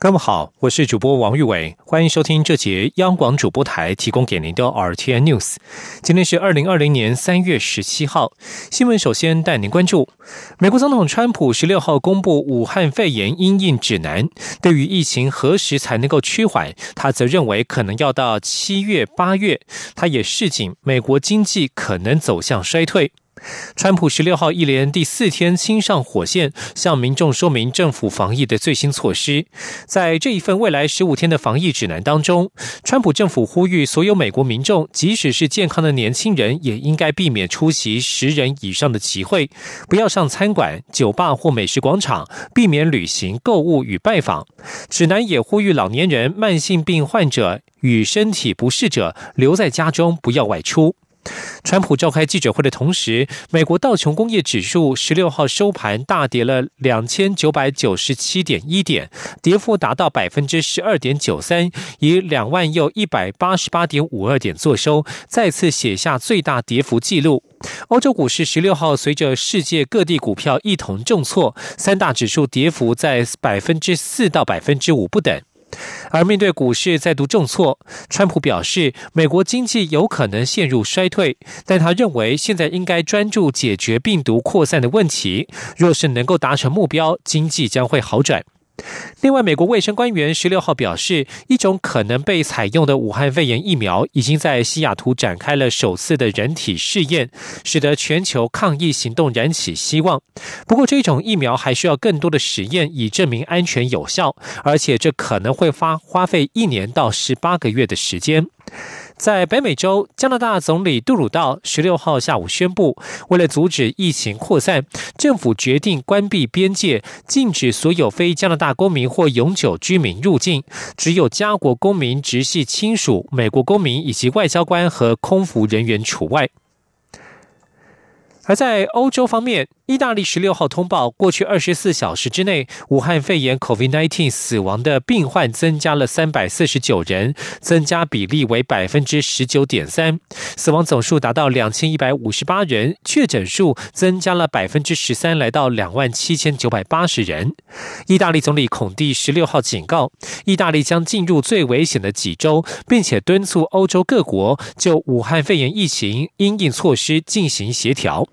各位好，我是主播王玉伟，欢迎收听这节央广主播台提供给您的 RTN News。今天是二零二零年三月十七号，新闻首先带您关注：美国总统川普十六号公布武汉肺炎因应指南，对于疫情何时才能够趋缓，他则认为可能要到七月八月。他也示警，美国经济可能走向衰退。川普十六号一连第四天亲上火线，向民众说明政府防疫的最新措施。在这一份未来十五天的防疫指南当中，川普政府呼吁所有美国民众，即使是健康的年轻人，也应该避免出席十人以上的集会，不要上餐馆、酒吧或美食广场，避免旅行、购物与拜访。指南也呼吁老年人、慢性病患者与身体不适者留在家中，不要外出。川普召开记者会的同时，美国道琼工业指数十六号收盘大跌了两千九百九十七点一点，跌幅达到百分之十二点九三，以两万又一百八十八点五二点作收，再次写下最大跌幅纪录。欧洲股市十六号随着世界各地股票一同重挫，三大指数跌幅在百分之四到百分之五不等。而面对股市再度重挫，川普表示，美国经济有可能陷入衰退，但他认为现在应该专注解决病毒扩散的问题。若是能够达成目标，经济将会好转。另外，美国卫生官员十六号表示，一种可能被采用的武汉肺炎疫苗已经在西雅图展开了首次的人体试验，使得全球抗疫行动燃起希望。不过，这种疫苗还需要更多的实验以证明安全有效，而且这可能会花花费一年到十八个月的时间。在北美洲，加拿大总理杜鲁道十六号下午宣布，为了阻止疫情扩散，政府决定关闭边界，禁止所有非加拿大公民或永久居民入境，只有加国公民、直系亲属、美国公民以及外交官和空服人员除外。而在欧洲方面，意大利十六号通报，过去二十四小时之内，武汉肺炎 （COVID-19） 死亡的病患增加了三百四十九人，增加比例为百分之十九点三，死亡总数达到两千一百五十八人，确诊数增加了百分之十三，来到两万七千九百八十人。意大利总理孔蒂十六号警告，意大利将进入最危险的几周，并且敦促欧洲各国就武汉肺炎疫情因应措施进行协调。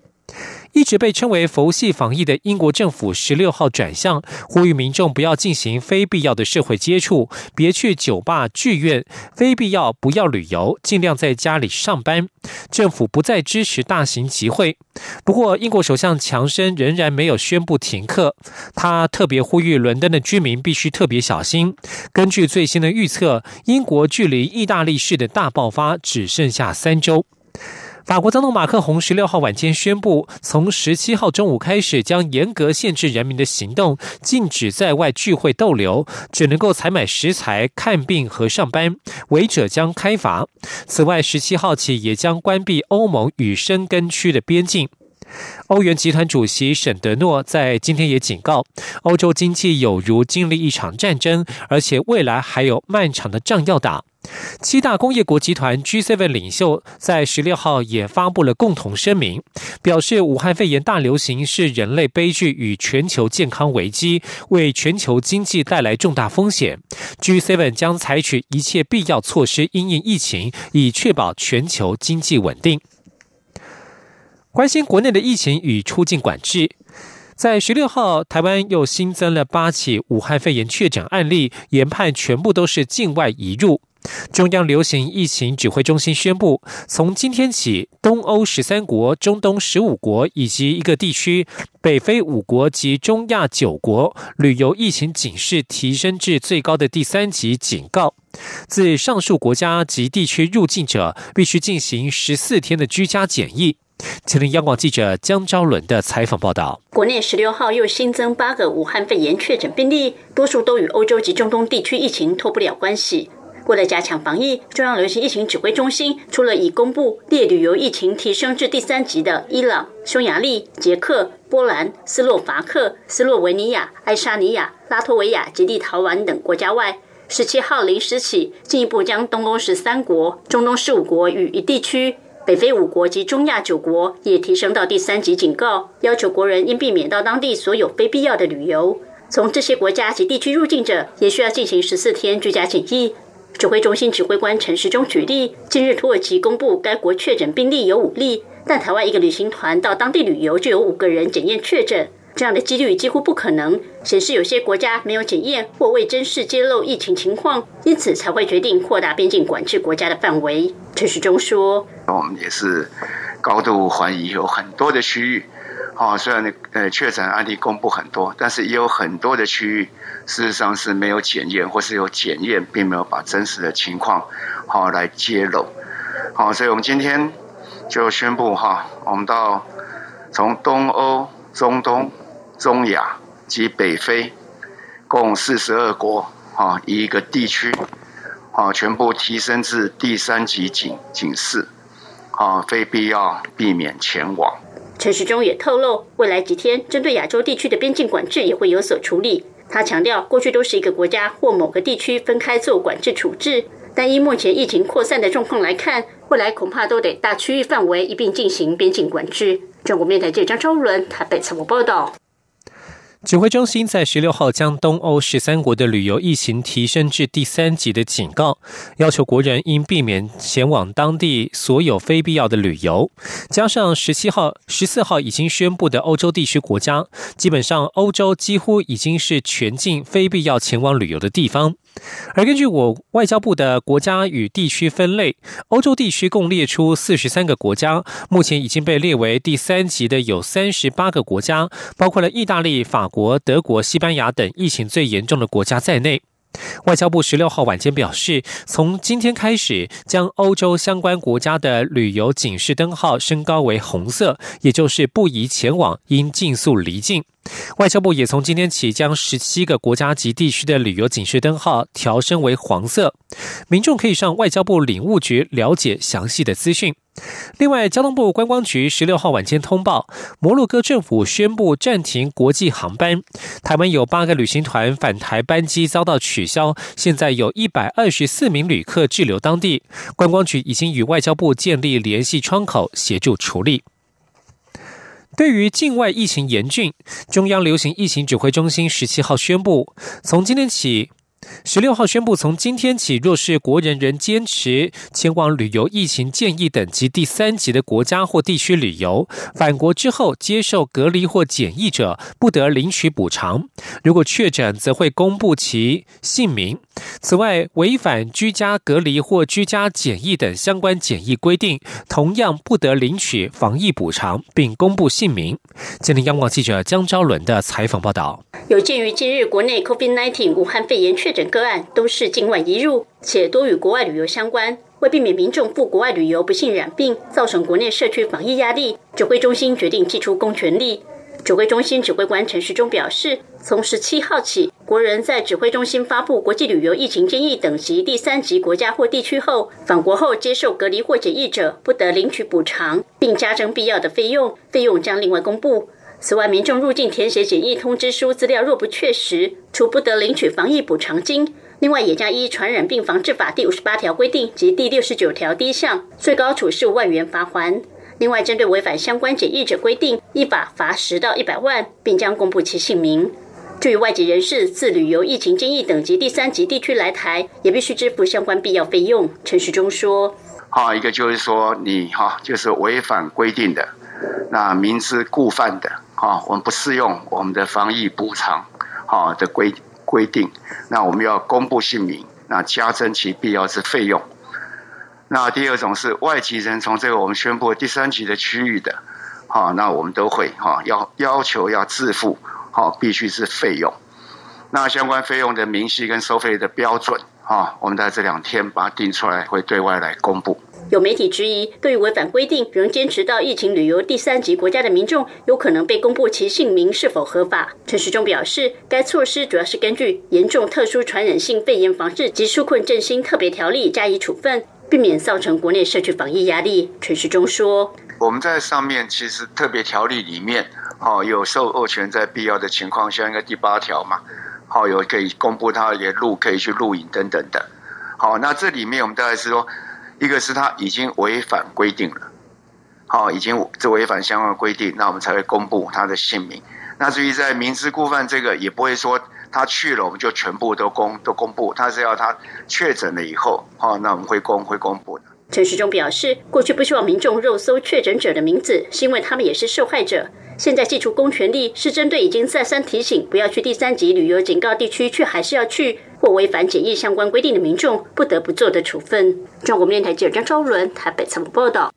一直被称为“佛系防疫”的英国政府，十六号转向，呼吁民众不要进行非必要的社会接触，别去酒吧、剧院，非必要不要旅游，尽量在家里上班。政府不再支持大型集会。不过，英国首相强生仍然没有宣布停课。他特别呼吁伦敦的居民必须特别小心。根据最新的预测，英国距离意大利式的大爆发只剩下三周。法国总统马克宏十六号晚间宣布，从十七号中午开始，将严格限制人民的行动，禁止在外聚会逗留，只能够采买食材、看病和上班，违者将开罚。此外，十七号起也将关闭欧盟与申根区的边境。欧元集团主席沈德诺在今天也警告，欧洲经济有如经历一场战争，而且未来还有漫长的仗要打。七大工业国集团 G7 领袖在十六号也发布了共同声明，表示武汉肺炎大流行是人类悲剧与全球健康危机，为全球经济带来重大风险。G7 将采取一切必要措施应应疫情，以确保全球经济稳定。关心国内的疫情与出境管制，在十六号，台湾又新增了八起武汉肺炎确诊案例，研判全部都是境外移入。中央流行疫情指挥中心宣布，从今天起，东欧十三国、中东十五国以及一个地区北非五国及中亚九国旅游疫情警示提升至最高的第三级警告。自上述国家及地区入境者，必须进行十四天的居家检疫。吉林央广记者江昭伦的采访报道：国内十六号又新增八个武汉肺炎确诊病例，多数都与欧洲及中东地区疫情脱不了关系。为了加强防疫，中央流行疫情指挥中心除了已公布列旅游疫情提升至第三级的伊朗、匈牙利、捷克、波兰、斯洛伐克、斯洛文尼亚、爱沙尼亚、拉脱维亚及立陶宛等国家外，十七号零时起，进一步将东欧十三国、中东十五国与一地区、北非五国及中亚九国也提升到第三级警告，要求国人应避免到当地所有非必要的旅游。从这些国家及地区入境者，也需要进行十四天居家检疫。指挥中心指挥官陈时中举例，近日土耳其公布该国确诊病例有五例。但台湾一个旅行团到当地旅游，就有五个人检验确诊，这样的几率几乎不可能。显示有些国家没有检验或未真实揭露疫情情况，因此才会决定扩大边境管制国家的范围。陈时中说：“我们也是高度怀疑，有很多的区域，哦，虽然呢，呃，确诊案例公布很多，但是也有很多的区域事实上是没有检验，或是有检验，并没有把真实的情况好来揭露。好，所以我们今天。”就宣布哈，我们到从东欧、中东、中亚及北非共四十二国哈一个地区，啊全部提升至第三级警警示，啊非必要避免前往。陈时中也透露，未来几天针对亚洲地区的边境管制也会有所处理。他强调，过去都是一个国家或某个地区分开做管制处置。但依目前疫情扩散的状况来看，未来恐怕都得大区域范围一并进行边境管制。中国面台记者张超伦台北采访报道。指挥中心在十六号将东欧十三国的旅游疫情提升至第三级的警告，要求国人应避免前往当地所有非必要的旅游。加上十七号、十四号已经宣布的欧洲地区国家，基本上欧洲几乎已经是全境非必要前往旅游的地方。而根据我外交部的国家与地区分类，欧洲地区共列出四十三个国家，目前已经被列为第三级的有三十八个国家，包括了意大利、法国、德国、西班牙等疫情最严重的国家在内。外交部十六号晚间表示，从今天开始，将欧洲相关国家的旅游警示灯号升高为红色，也就是不宜前往，应尽速离境。外交部也从今天起，将十七个国家及地区的旅游警示灯号调升为黄色，民众可以上外交部领务局了解详细的资讯。另外，交通部观光局十六号晚间通报，摩洛哥政府宣布暂停国际航班，台湾有八个旅行团返台班机遭到取消，现在有一百二十四名旅客滞留当地，观光局已经与外交部建立联系窗口，协助处理。对于境外疫情严峻，中央流行疫情指挥中心十七号宣布，从今天起。十六号宣布，从今天起，若是国人仍坚持前往旅游疫情建议等级第三级的国家或地区旅游，返国之后接受隔离或检疫者，不得领取补偿。如果确诊，则会公布其姓名。此外，违反居家隔离或居家检疫等相关检疫规定，同样不得领取防疫补偿，并公布姓名。今天，央广记者江昭伦的采访报道。有鉴于近日国内 COVID-19 武汉肺炎确诊个案都是境外移入，且多与国外旅游相关，为避免民众赴国外旅游不幸染病，造成国内社区防疫压力，指挥中心决定祭出公权力。指挥中心指挥官陈时中表示，从十七号起，国人在指挥中心发布国际旅游疫情建议等级第三级国家或地区后，返国后接受隔离或检疫者，不得领取补偿，并加征必要的费用，费用将另外公布。此外，民众入境填写检疫通知书资料若不确实，除不得领取防疫补偿金，另外也将依《传染病防治法》第五十八条规定及第六十九条第一项，最高处十五万元罚款。另外，针对违反相关检疫者规定，依法罚十到一百万，并将公布其姓名。至于外籍人士自旅游疫情建议等级第三级地区来台，也必须支付相关必要费用。陈时中说：“好，一个就是说你哈，就是违反规定的，那明知故犯的。”好，我们不适用我们的防疫补偿好的规规定，那我们要公布姓名，那加征其必要之费用。那第二种是外籍人从这个我们宣布第三级的区域的，好，那我们都会哈要要求要自付，好，必须是费用。那相关费用的明细跟收费的标准，哈，我们在这两天把它定出来，会对外来公布。有媒体质疑，对于违反规定仍坚持到疫情旅游第三级国家的民众，有可能被公布其姓名是否合法。陈时中表示，该措施主要是根据《严重特殊传染性肺炎防治及纾困振兴特别条例》加以处分，避免造成国内社区防疫压力。陈时中说：“我们在上面其实特别条例里面，好，有授授权在必要的情况下，应该第八条嘛，好，有可以公布他也录可以去录影等等的。好，那这里面我们大概是说，一个是他已经违反规定了，好，已经这违反相关规定，那我们才会公布他的姓名。那至于在明知故犯这个，也不会说他去了我们就全部都公都公布，他是要他确诊了以后，好，那我们会公会公布。陈时中表示，过去不希望民众肉搜确诊者的名字，是因为他们也是受害者。现在祭出公权力，是针对已经再三提醒不要去第三级旅游警告地区却还是要去，或违反检疫相关规定的民众不得不做的处分。中国电台记者张昭伦台北采访报道。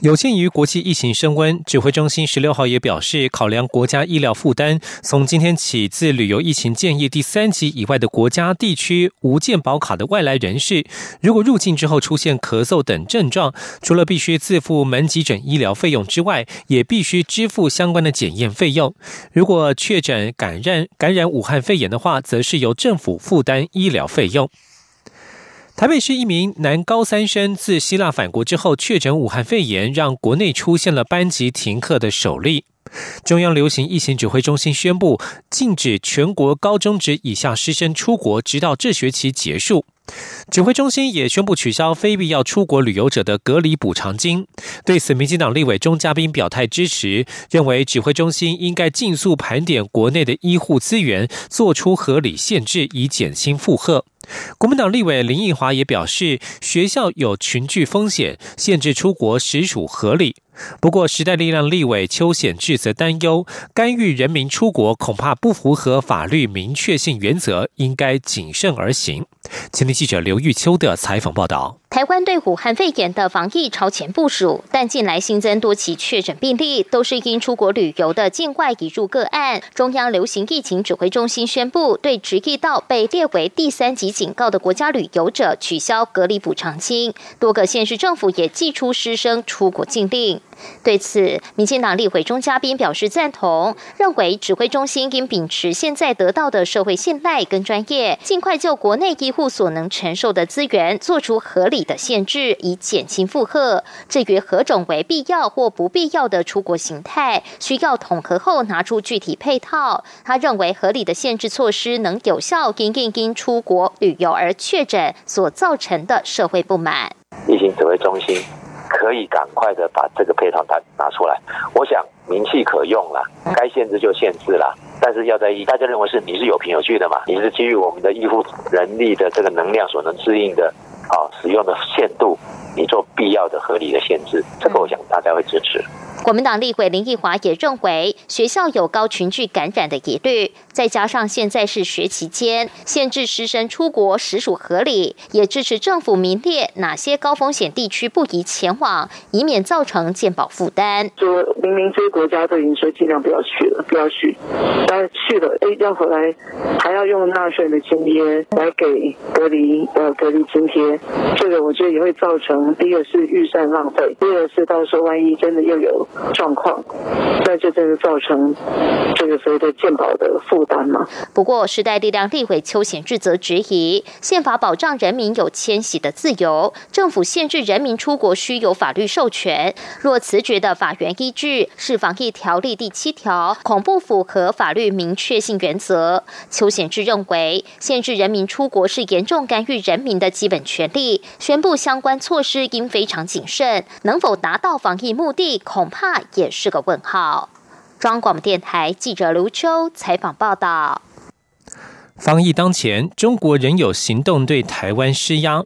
有鉴于国际疫情升温，指挥中心十六号也表示，考量国家医疗负担，从今天起，自旅游疫情建议第三级以外的国家地区无健保卡的外来人士，如果入境之后出现咳嗽等症状，除了必须自付门急诊医疗费用之外，也必须支付相关的检验费用。如果确诊感染感染武汉肺炎的话，则是由政府负担医疗费用。台北市一名男高三生自希腊返国之后确诊武汉肺炎，让国内出现了班级停课的首例。中央流行疫情指挥中心宣布，禁止全国高中职以下师生出国，直到这学期结束。指挥中心也宣布取消非必要出国旅游者的隔离补偿金。对此，民进党立委钟嘉宾表态支持，认为指挥中心应该尽速盘点国内的医护资源，做出合理限制，以减轻负荷。国民党立委林奕华也表示，学校有群聚风险，限制出国实属合理。不过，时代力量立委邱显志则担忧，干预人民出国恐怕不符合法律明确性原则，应该谨慎而行。前天记者刘玉秋的采访报道。台湾对武汉肺炎的防疫超前部署，但近来新增多起确诊病例，都是因出国旅游的境外移入个案。中央流行疫情指挥中心宣布，对直译到被列为第三级警告的国家旅游者取消隔离补偿金。多个县市政府也寄出师生出国禁令。对此，民进党立委钟嘉宾表示赞同，认为指挥中心应秉持现在得到的社会信赖跟专业，尽快就国内医护所能承受的资源，做出合理。的限制以减轻负荷。至于何种为必要或不必要的出国形态，需要统合后拿出具体配套。他认为合理的限制措施能有效因应因出国旅游而确诊所造成的社会不满。疫情指挥中心可以赶快的把这个配套拿拿出来。我想名气可用了，该限制就限制了。但是要在意，大家认为是你是有凭有据的嘛？你是基于我们的医护人力的这个能量所能适应的。好，使用的限度，你做必要的、合理的限制，这个我想大家会支持。国民党立委林奕华也认为，学校有高群聚感染的疑虑，再加上现在是学期间，限制师生出国实属合理，也支持政府明列哪些高风险地区不宜前往，以免造成健保负担。说明明这些国家都已经说尽量不要去了，不要去，但去了，哎，要回来还要用纳税人的津贴来给隔离呃隔离津贴，这个我觉得也会造成第一个是预算浪费，第二个是到时候万一真的又有。状况，那就真的造成这个所谓的健保的负担嘛。不过，时代力量立委邱显志则质疑，宪法保障人民有迁徙的自由，政府限制人民出国需有法律授权。若辞职的法源依据是防疫条例第七条，恐不符合法律明确性原则。邱显志认为，限制人民出国是严重干预人民的基本权利，宣布相关措施应非常谨慎，能否达到防疫目的，恐怕。也是个问号。中广电台记者刘秋采访报道。防疫当前，中国仍有行动对台湾施压。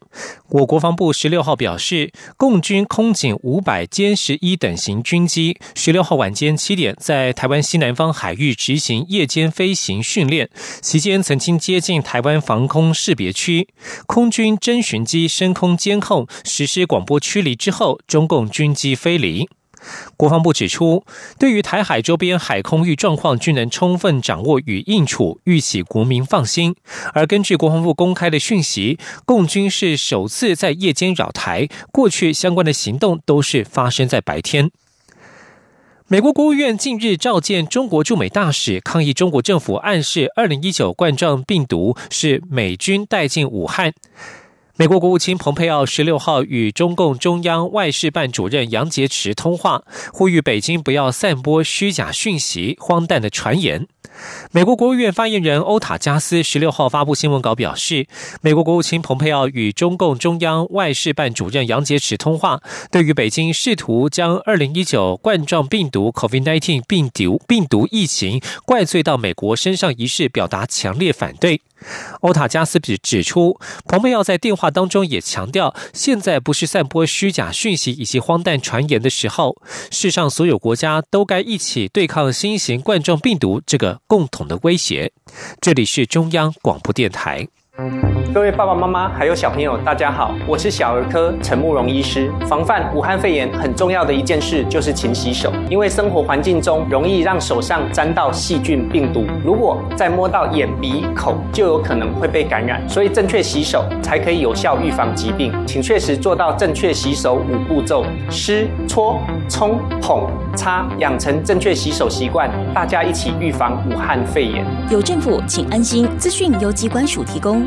我国防部十六号表示，共军空警五百歼十一等型军机十六号晚间七点在台湾西南方海域执行夜间飞行训练，期间曾经接近台湾防空识别区，空军侦巡机升空监控实施广播驱离之后，中共军机飞离。国防部指出，对于台海周边海空域状况均能充分掌握与应处，预起国民放心。而根据国防部公开的讯息，共军是首次在夜间扰台，过去相关的行动都是发生在白天。美国国务院近日召见中国驻美大使，抗议中国政府暗示二零一九冠状病毒是美军带进武汉。美国国务卿蓬佩奥十六号与中共中央外事办主任杨洁篪通话，呼吁北京不要散播虚假讯息、荒诞的传言。美国国务院发言人欧塔加斯十六号发布新闻稿表示，美国国务卿蓬佩奥与中共中央外事办主任杨洁篪通话，对于北京试图将二零一九冠状病毒 （COVID-19） 病毒病毒疫情怪罪到美国身上一事表达强烈反对。欧塔加斯指指出，蓬佩奥在电话当中也强调，现在不是散播虚假讯息以及荒诞传言的时候，世上所有国家都该一起对抗新型冠状病毒这个共同的威胁。这里是中央广播电台。各位爸爸妈妈还有小朋友，大家好，我是小儿科陈慕容医师。防范武汉肺炎很重要的一件事就是勤洗手，因为生活环境中容易让手上沾到细菌病毒，如果再摸到眼鼻口，就有可能会被感染。所以正确洗手才可以有效预防疾病，请确实做到正确洗手五步骤：湿、搓、冲、捧、擦，养成正确洗手习惯，大家一起预防武汉肺炎。有政府，请安心。资讯由机关署提供。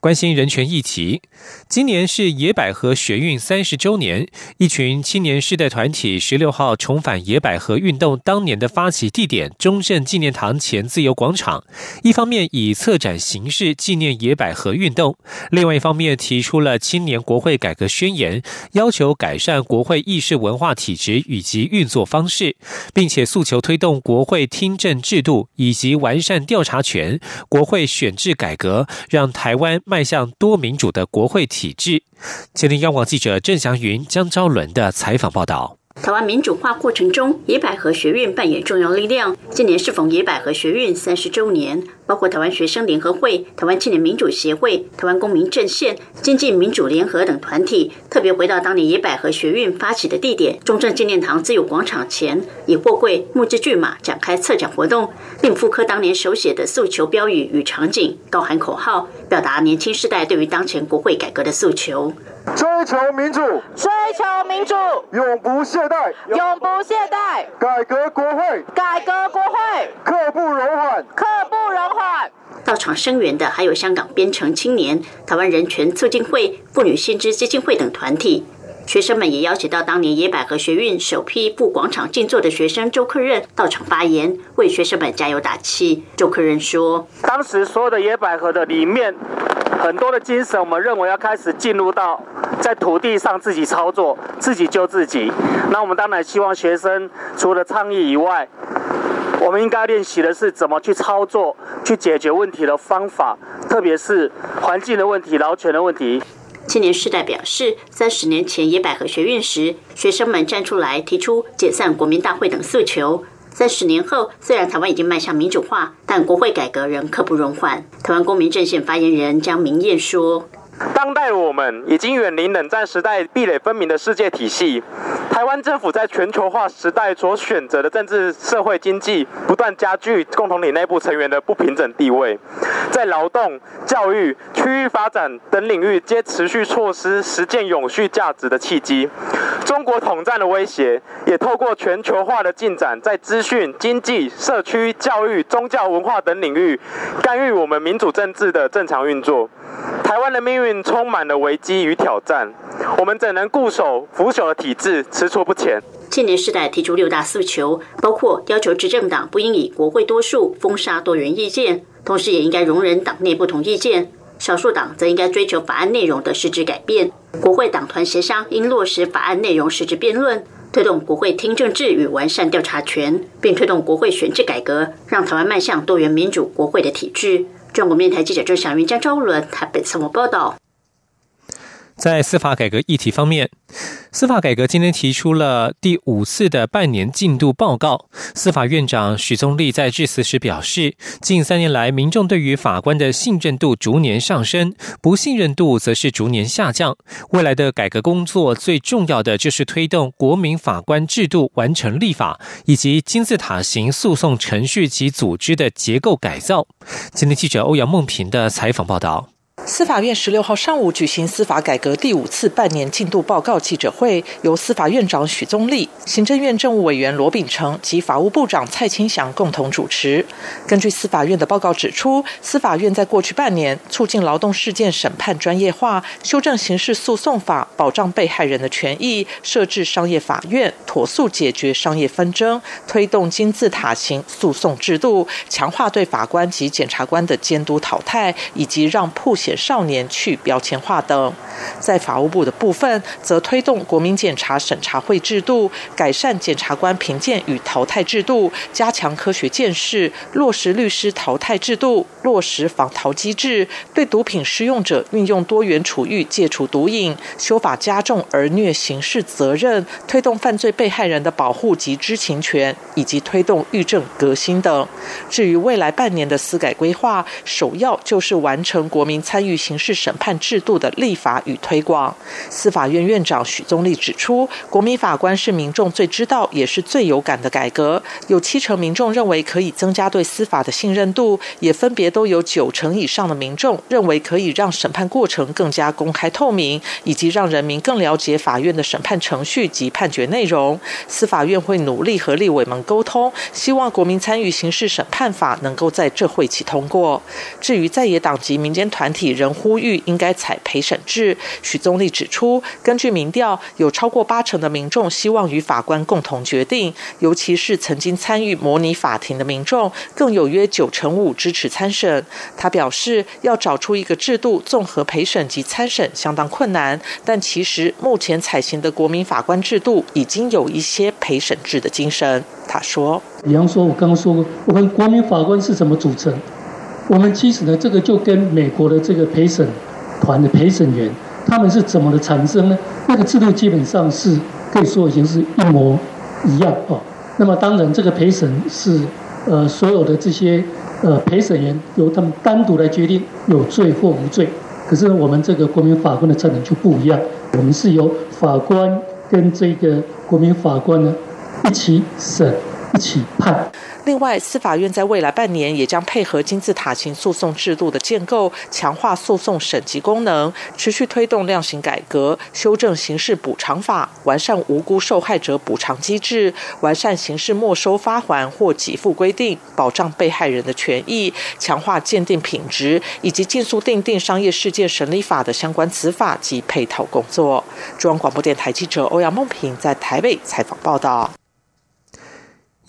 关心人权议题，今年是野百合学运三十周年。一群青年世代团体十六号重返野百合运动当年的发起地点中正纪念堂前自由广场，一方面以策展形式纪念野百合运动，另外一方面提出了青年国会改革宣言，要求改善国会议事文化体制以及运作方式，并且诉求推动国会听证制度以及完善调查权、国会选制改革，让台。湾迈向多民主的国会体制。前天央广记者郑祥云、江昭伦的采访报道。台湾民主化过程中，野百合学运扮演重要力量。今年适逢野百合学运三十周年，包括台湾学生联合会、台湾青年民主协会、台湾公民阵线、经济民主联合等团体，特别回到当年野百合学运发起的地点——中正纪念堂自由广场前，以货柜、木质巨马展开策展活动，并复刻当年手写的诉求标语与场景，高喊口号，表达年轻世代对于当前国会改革的诉求。追求民主，追求民主，永不懈怠，永不懈怠。改革国会，改革国会，刻不容缓，刻不容缓。到场声援的还有香港编程青年、台湾人权促进会、妇女先知基金会等团体。学生们也邀请到当年野百合学运首批赴广场静坐的学生周克任到场发言，为学生们加油打气。周克任说：“当时所有的野百合的里面，很多的精神，我们认为要开始进入到在土地上自己操作、自己救自己。那我们当然希望学生除了倡议以外，我们应该练习的是怎么去操作、去解决问题的方法，特别是环境的问题、劳权的问题。”青年世代表示，三十年前野百合学运时，学生们站出来提出解散国民大会等诉求。三十年后，虽然台湾已经迈向民主化，但国会改革仍刻不容缓。台湾公民阵线发言人江明燕说。当代我们已经远离冷战时代壁垒分明的世界体系，台湾政府在全球化时代所选择的政治、社会、经济，不断加剧共同体内部成员的不平等地位，在劳动、教育、区域发展等领域皆持续错失实践永续价值的契机。中国统战的威胁，也透过全球化的进展，在资讯、经济、社区、教育、宗教、文化等领域，干预我们民主政治的正常运作。台湾的命运充满了危机与挑战，我们怎能固守腐朽的体制，踟蹰不前？青年时代提出六大诉求，包括要求执政党不应以国会多数封杀多元意见，同时也应该容忍党内不同意见；少数党则应该追求法案内容的实质改变；国会党团协商应落实法案内容实质辩论，推动国会听证制与完善调查权，并推动国会选制改革，让台湾迈向多元民主国会的体制。中国面台记者郑祥云、江昭伦台北采访报道。在司法改革议题方面，司法改革今天提出了第五次的半年进度报告。司法院长许宗力在致辞时表示，近三年来，民众对于法官的信任度逐年上升，不信任度则是逐年下降。未来的改革工作最重要的就是推动国民法官制度完成立法，以及金字塔型诉讼程序及组织的结构改造。今天记者欧阳梦平的采访报道。司法院十六号上午举行司法改革第五次半年进度报告记者会，由司法院长许宗力、行政院政务委员罗秉成及法务部长蔡清祥共同主持。根据司法院的报告指出，司法院在过去半年促进劳动事件审判专业化，修正刑事诉讼法，保障被害人的权益，设置商业法院，妥速解决商业纷争，推动金字塔型诉讼制度，强化对法官及检察官的监督淘汰，以及让破险。少年去标签化等，在法务部的部分，则推动国民检察审查会制度，改善检察官评鉴与淘汰制度，加强科学建识，落实律师淘汰制度，落实防逃机制，对毒品使用者运用多元处遇，戒除毒瘾，修法加重儿虐刑事责任，推动犯罪被害人的保护及知情权，以及推动狱政革新等。至于未来半年的司改规划，首要就是完成国民参参与。刑事审判制度的立法与推广，司法院院长许宗立指出，国民法官是民众最知道也是最有感的改革。有七成民众认为可以增加对司法的信任度，也分别都有九成以上的民众认为可以让审判过程更加公开透明，以及让人民更了解法院的审判程序及判决内容。司法院会努力和立委们沟通，希望国民参与刑事审判法能够在这会期通过。至于在野党及民间团体，仍呼吁应该采陪审制。许宗立指出，根据民调，有超过八成的民众希望与法官共同决定，尤其是曾经参与模拟法庭的民众，更有约九成五支持参审。他表示，要找出一个制度综合陪审及参审相当困难，但其实目前采行的国民法官制度已经有一些陪审制的精神。他说：“比方说，我刚刚说过，我们国民法官是怎么组成？”我们其实呢，这个就跟美国的这个陪审团的陪审员，他们是怎么的产生呢？那个制度基本上是可以说已经是一模一样哦。那么当然，这个陪审是呃所有的这些呃陪审员由他们单独来决定有罪或无罪。可是我们这个国民法官的成能就不一样，我们是由法官跟这个国民法官呢一起审。一起判。另外，司法院在未来半年也将配合金字塔型诉讼制度的建构，强化诉讼审级功能，持续推动量刑改革，修正刑事补偿法，完善无辜受害者补偿机制，完善刑事没收发还或给付规定，保障被害人的权益，强化鉴定品质，以及尽速订定商业事件审理法的相关执法及配套工作。中央广播电台记者欧阳梦平在台北采访报道。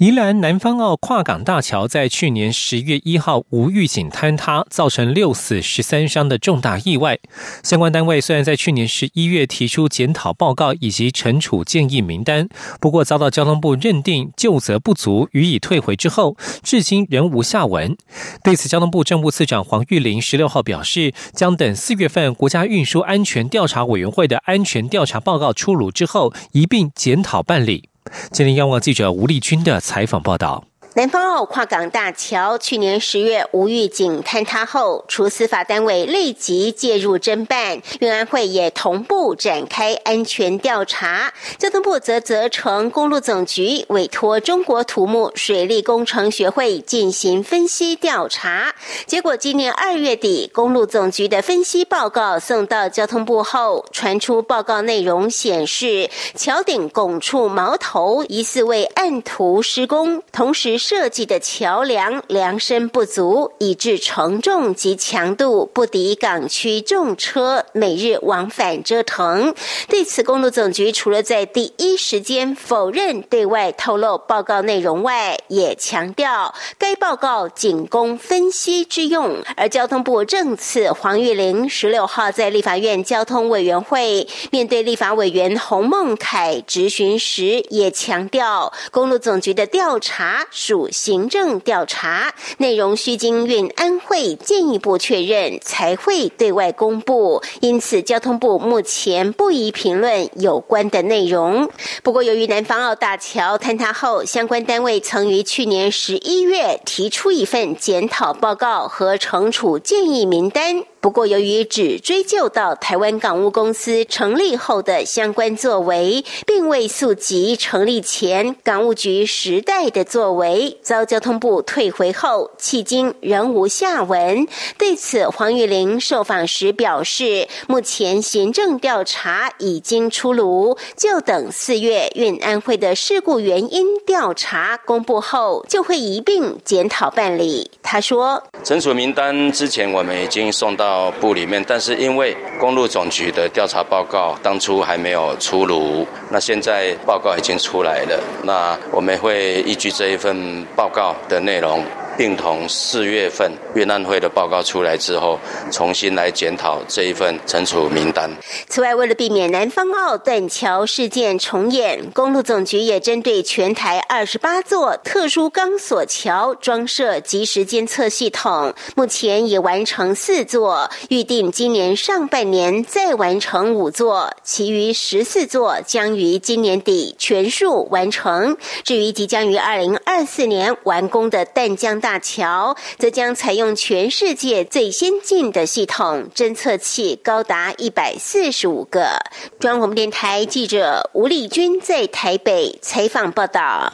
宜兰南方澳跨港大桥在去年十月一号无预警坍塌，造成六死十三伤的重大意外。相关单位虽然在去年十一月提出检讨报告以及惩处建议名单，不过遭到交通部认定就责不足，予以退回之后，至今仍无下文。对此，交通部政务次长黄玉玲十六号表示，将等四月份国家运输安全调查委员会的安全调查报告出炉之后，一并检讨办理。今天，央广记者吴丽君的采访报道。南方澳跨港大桥去年十月无预警坍塌后，除司法单位立即介入侦办，运安会也同步展开安全调查。交通部则责成公路总局委托中国土木水利工程学会进行分析调查。结果今年二月底，公路总局的分析报告送到交通部后，传出报告内容显示，桥顶拱处矛头疑似为按图施工，同时。设计的桥梁梁身不足，以致承重及强度不敌港区重车每日往返折腾。对此，公路总局除了在第一时间否认对外透露报告内容外，也强调该报告仅供分析之用。而交通部政次黄玉玲十六号在立法院交通委员会面对立法委员洪孟凯质询时，也强调公路总局的调查。属行政调查内容，需经运安会进一步确认，才会对外公布。因此，交通部目前不宜评论有关的内容。不过，由于南方澳大桥坍塌后，相关单位曾于去年十一月提出一份检讨报告和惩处建议名单。不过，由于只追究到台湾港务公司成立后的相关作为，并未溯及成立前港务局时代的作为，遭交通部退回后，迄今仍无下文。对此，黄玉玲受访时表示，目前行政调查已经出炉，就等四月运安会的事故原因调查公布后，就会一并检讨办理。他说：“惩处名单之前我们已经送到。”到部里面，但是因为公路总局的调查报告当初还没有出炉，那现在报告已经出来了，那我们会依据这一份报告的内容。并同四月份越南会的报告出来之后，重新来检讨这一份惩处名单。此外，为了避免南方澳断桥事件重演，公路总局也针对全台二十八座特殊钢索桥装设即时监测系统，目前已完成四座，预定今年上半年再完成五座，其余十四座将于今年底全数完成。至于即将于二零二四年完工的淡江大。大桥则将采用全世界最先进的系统侦测器，高达一百四十五个。中央广播电台记者吴丽君在台北采访报道。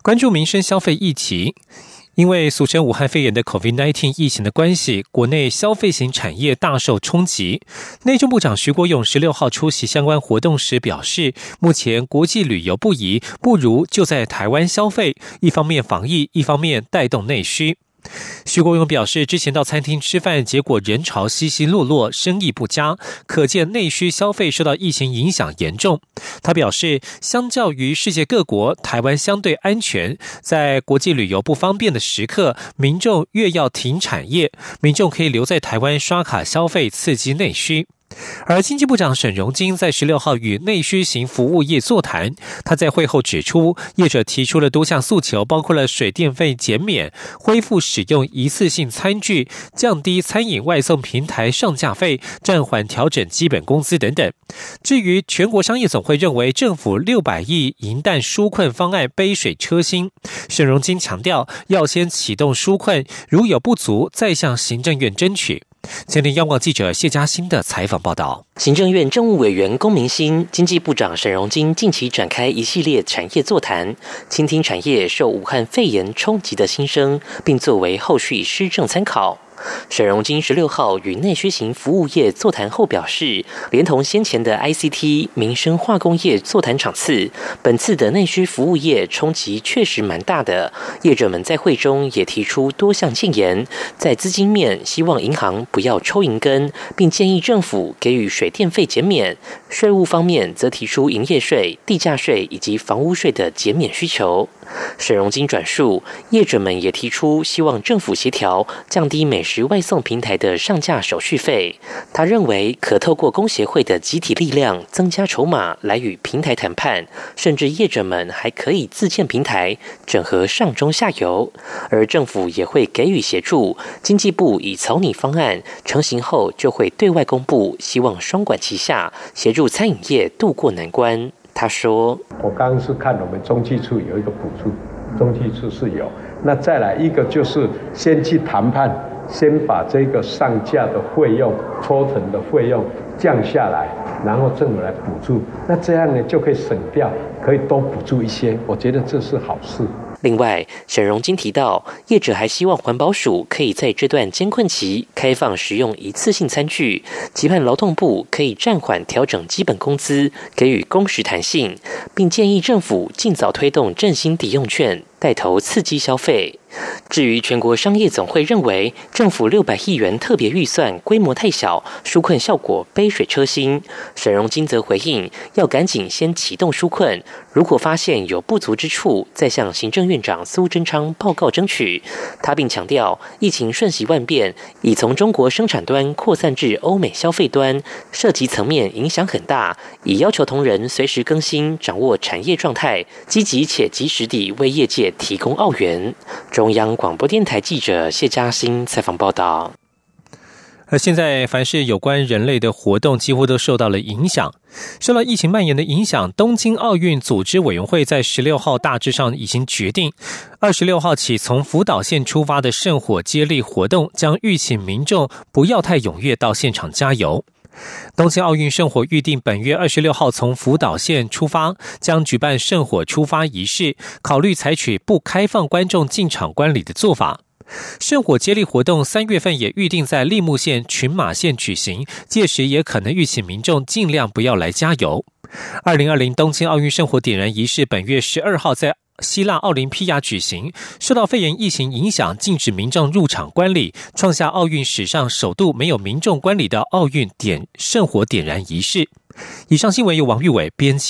关注民生消费疫情。因为俗称武汉肺炎的 COVID-19 疫情的关系，国内消费型产业大受冲击。内政部长徐国勇十六号出席相关活动时表示，目前国际旅游不宜，不如就在台湾消费，一方面防疫，一方面带动内需。徐国勇表示，之前到餐厅吃饭，结果人潮稀稀落落，生意不佳，可见内需消费受到疫情影响严重。他表示，相较于世界各国，台湾相对安全，在国际旅游不方便的时刻，民众越要停产业，民众可以留在台湾刷卡消费，刺激内需。而经济部长沈荣金在十六号与内需型服务业座谈，他在会后指出，业者提出了多项诉求，包括了水电费减免、恢复使用一次性餐具、降低餐饮外送平台上架费、暂缓调整基本工资等等。至于全国商业总会认为政府六百亿银弹纾困方案杯水车薪，沈荣金强调要先启动纾困，如有不足再向行政院争取。今天，央广记者谢嘉欣的采访报道：行政院政务委员龚明鑫、经济部长沈荣金近期展开一系列产业座谈，倾听产业受武汉肺炎冲击的心声，并作为后续施政参考。沈荣金十六号与内需型服务业座谈后表示，连同先前的 ICT、民生化工业座谈场次，本次的内需服务业冲击确实蛮大的。业者们在会中也提出多项建言，在资金面希望银行不要抽银根，并建议政府给予水电费减免；税务方面则提出营业税、地价税以及房屋税的减免需求。沈荣金转述，业者们也提出希望政府协调降低美食外送平台的上架手续费。他认为可透过工协会的集体力量增加筹码来与平台谈判，甚至业者们还可以自建平台，整合上中下游，而政府也会给予协助。经济部已草拟方案，成型后就会对外公布，希望双管齐下，协助餐饮业渡过难关。他说：“我刚刚是看我们中继处有一个补助，中继处是有。那再来一个就是先去谈判，先把这个上架的费用、抽成的费用降下来，然后政府来补助。那这样呢就可以省掉，可以多补助一些。我觉得这是好事。”另外，沈荣金提到，业者还希望环保署可以在这段艰困期开放使用一次性餐具，期盼劳动部可以暂缓调整基本工资，给予工时弹性，并建议政府尽早推动振兴抵用券。带头刺激消费。至于全国商业总会认为政府六百亿元特别预算规模太小，纾困效果杯水车薪。沈荣金则回应，要赶紧先启动纾困，如果发现有不足之处，再向行政院长苏贞昌报告争取。他并强调，疫情瞬息万变，已从中国生产端扩散至欧美消费端，涉及层面影响很大，已要求同仁随时更新，掌握产业状态，积极且及时地为业界。提供澳元。中央广播电台记者谢嘉欣采访报道。而现在，凡是有关人类的活动，几乎都受到了影响。受到疫情蔓延的影响，东京奥运组织委员会在十六号大致上已经决定，二十六号起从福岛县出发的圣火接力活动，将预请民众不要太踊跃到现场加油。东京奥运圣火预定本月二十六号从福岛县出发，将举办圣火出发仪式，考虑采取不开放观众进场观礼的做法。圣火接力活动三月份也预定在立木县群马县举行，届时也可能预请民众尽量不要来加油。二零二零东京奥运圣火点燃仪式本月十二号在希腊奥林匹亚举行，受到肺炎疫情影响，禁止民众入场观礼，创下奥运史上首度没有民众观礼的奥运点圣火点燃仪式。以上新闻由王玉伟编辑。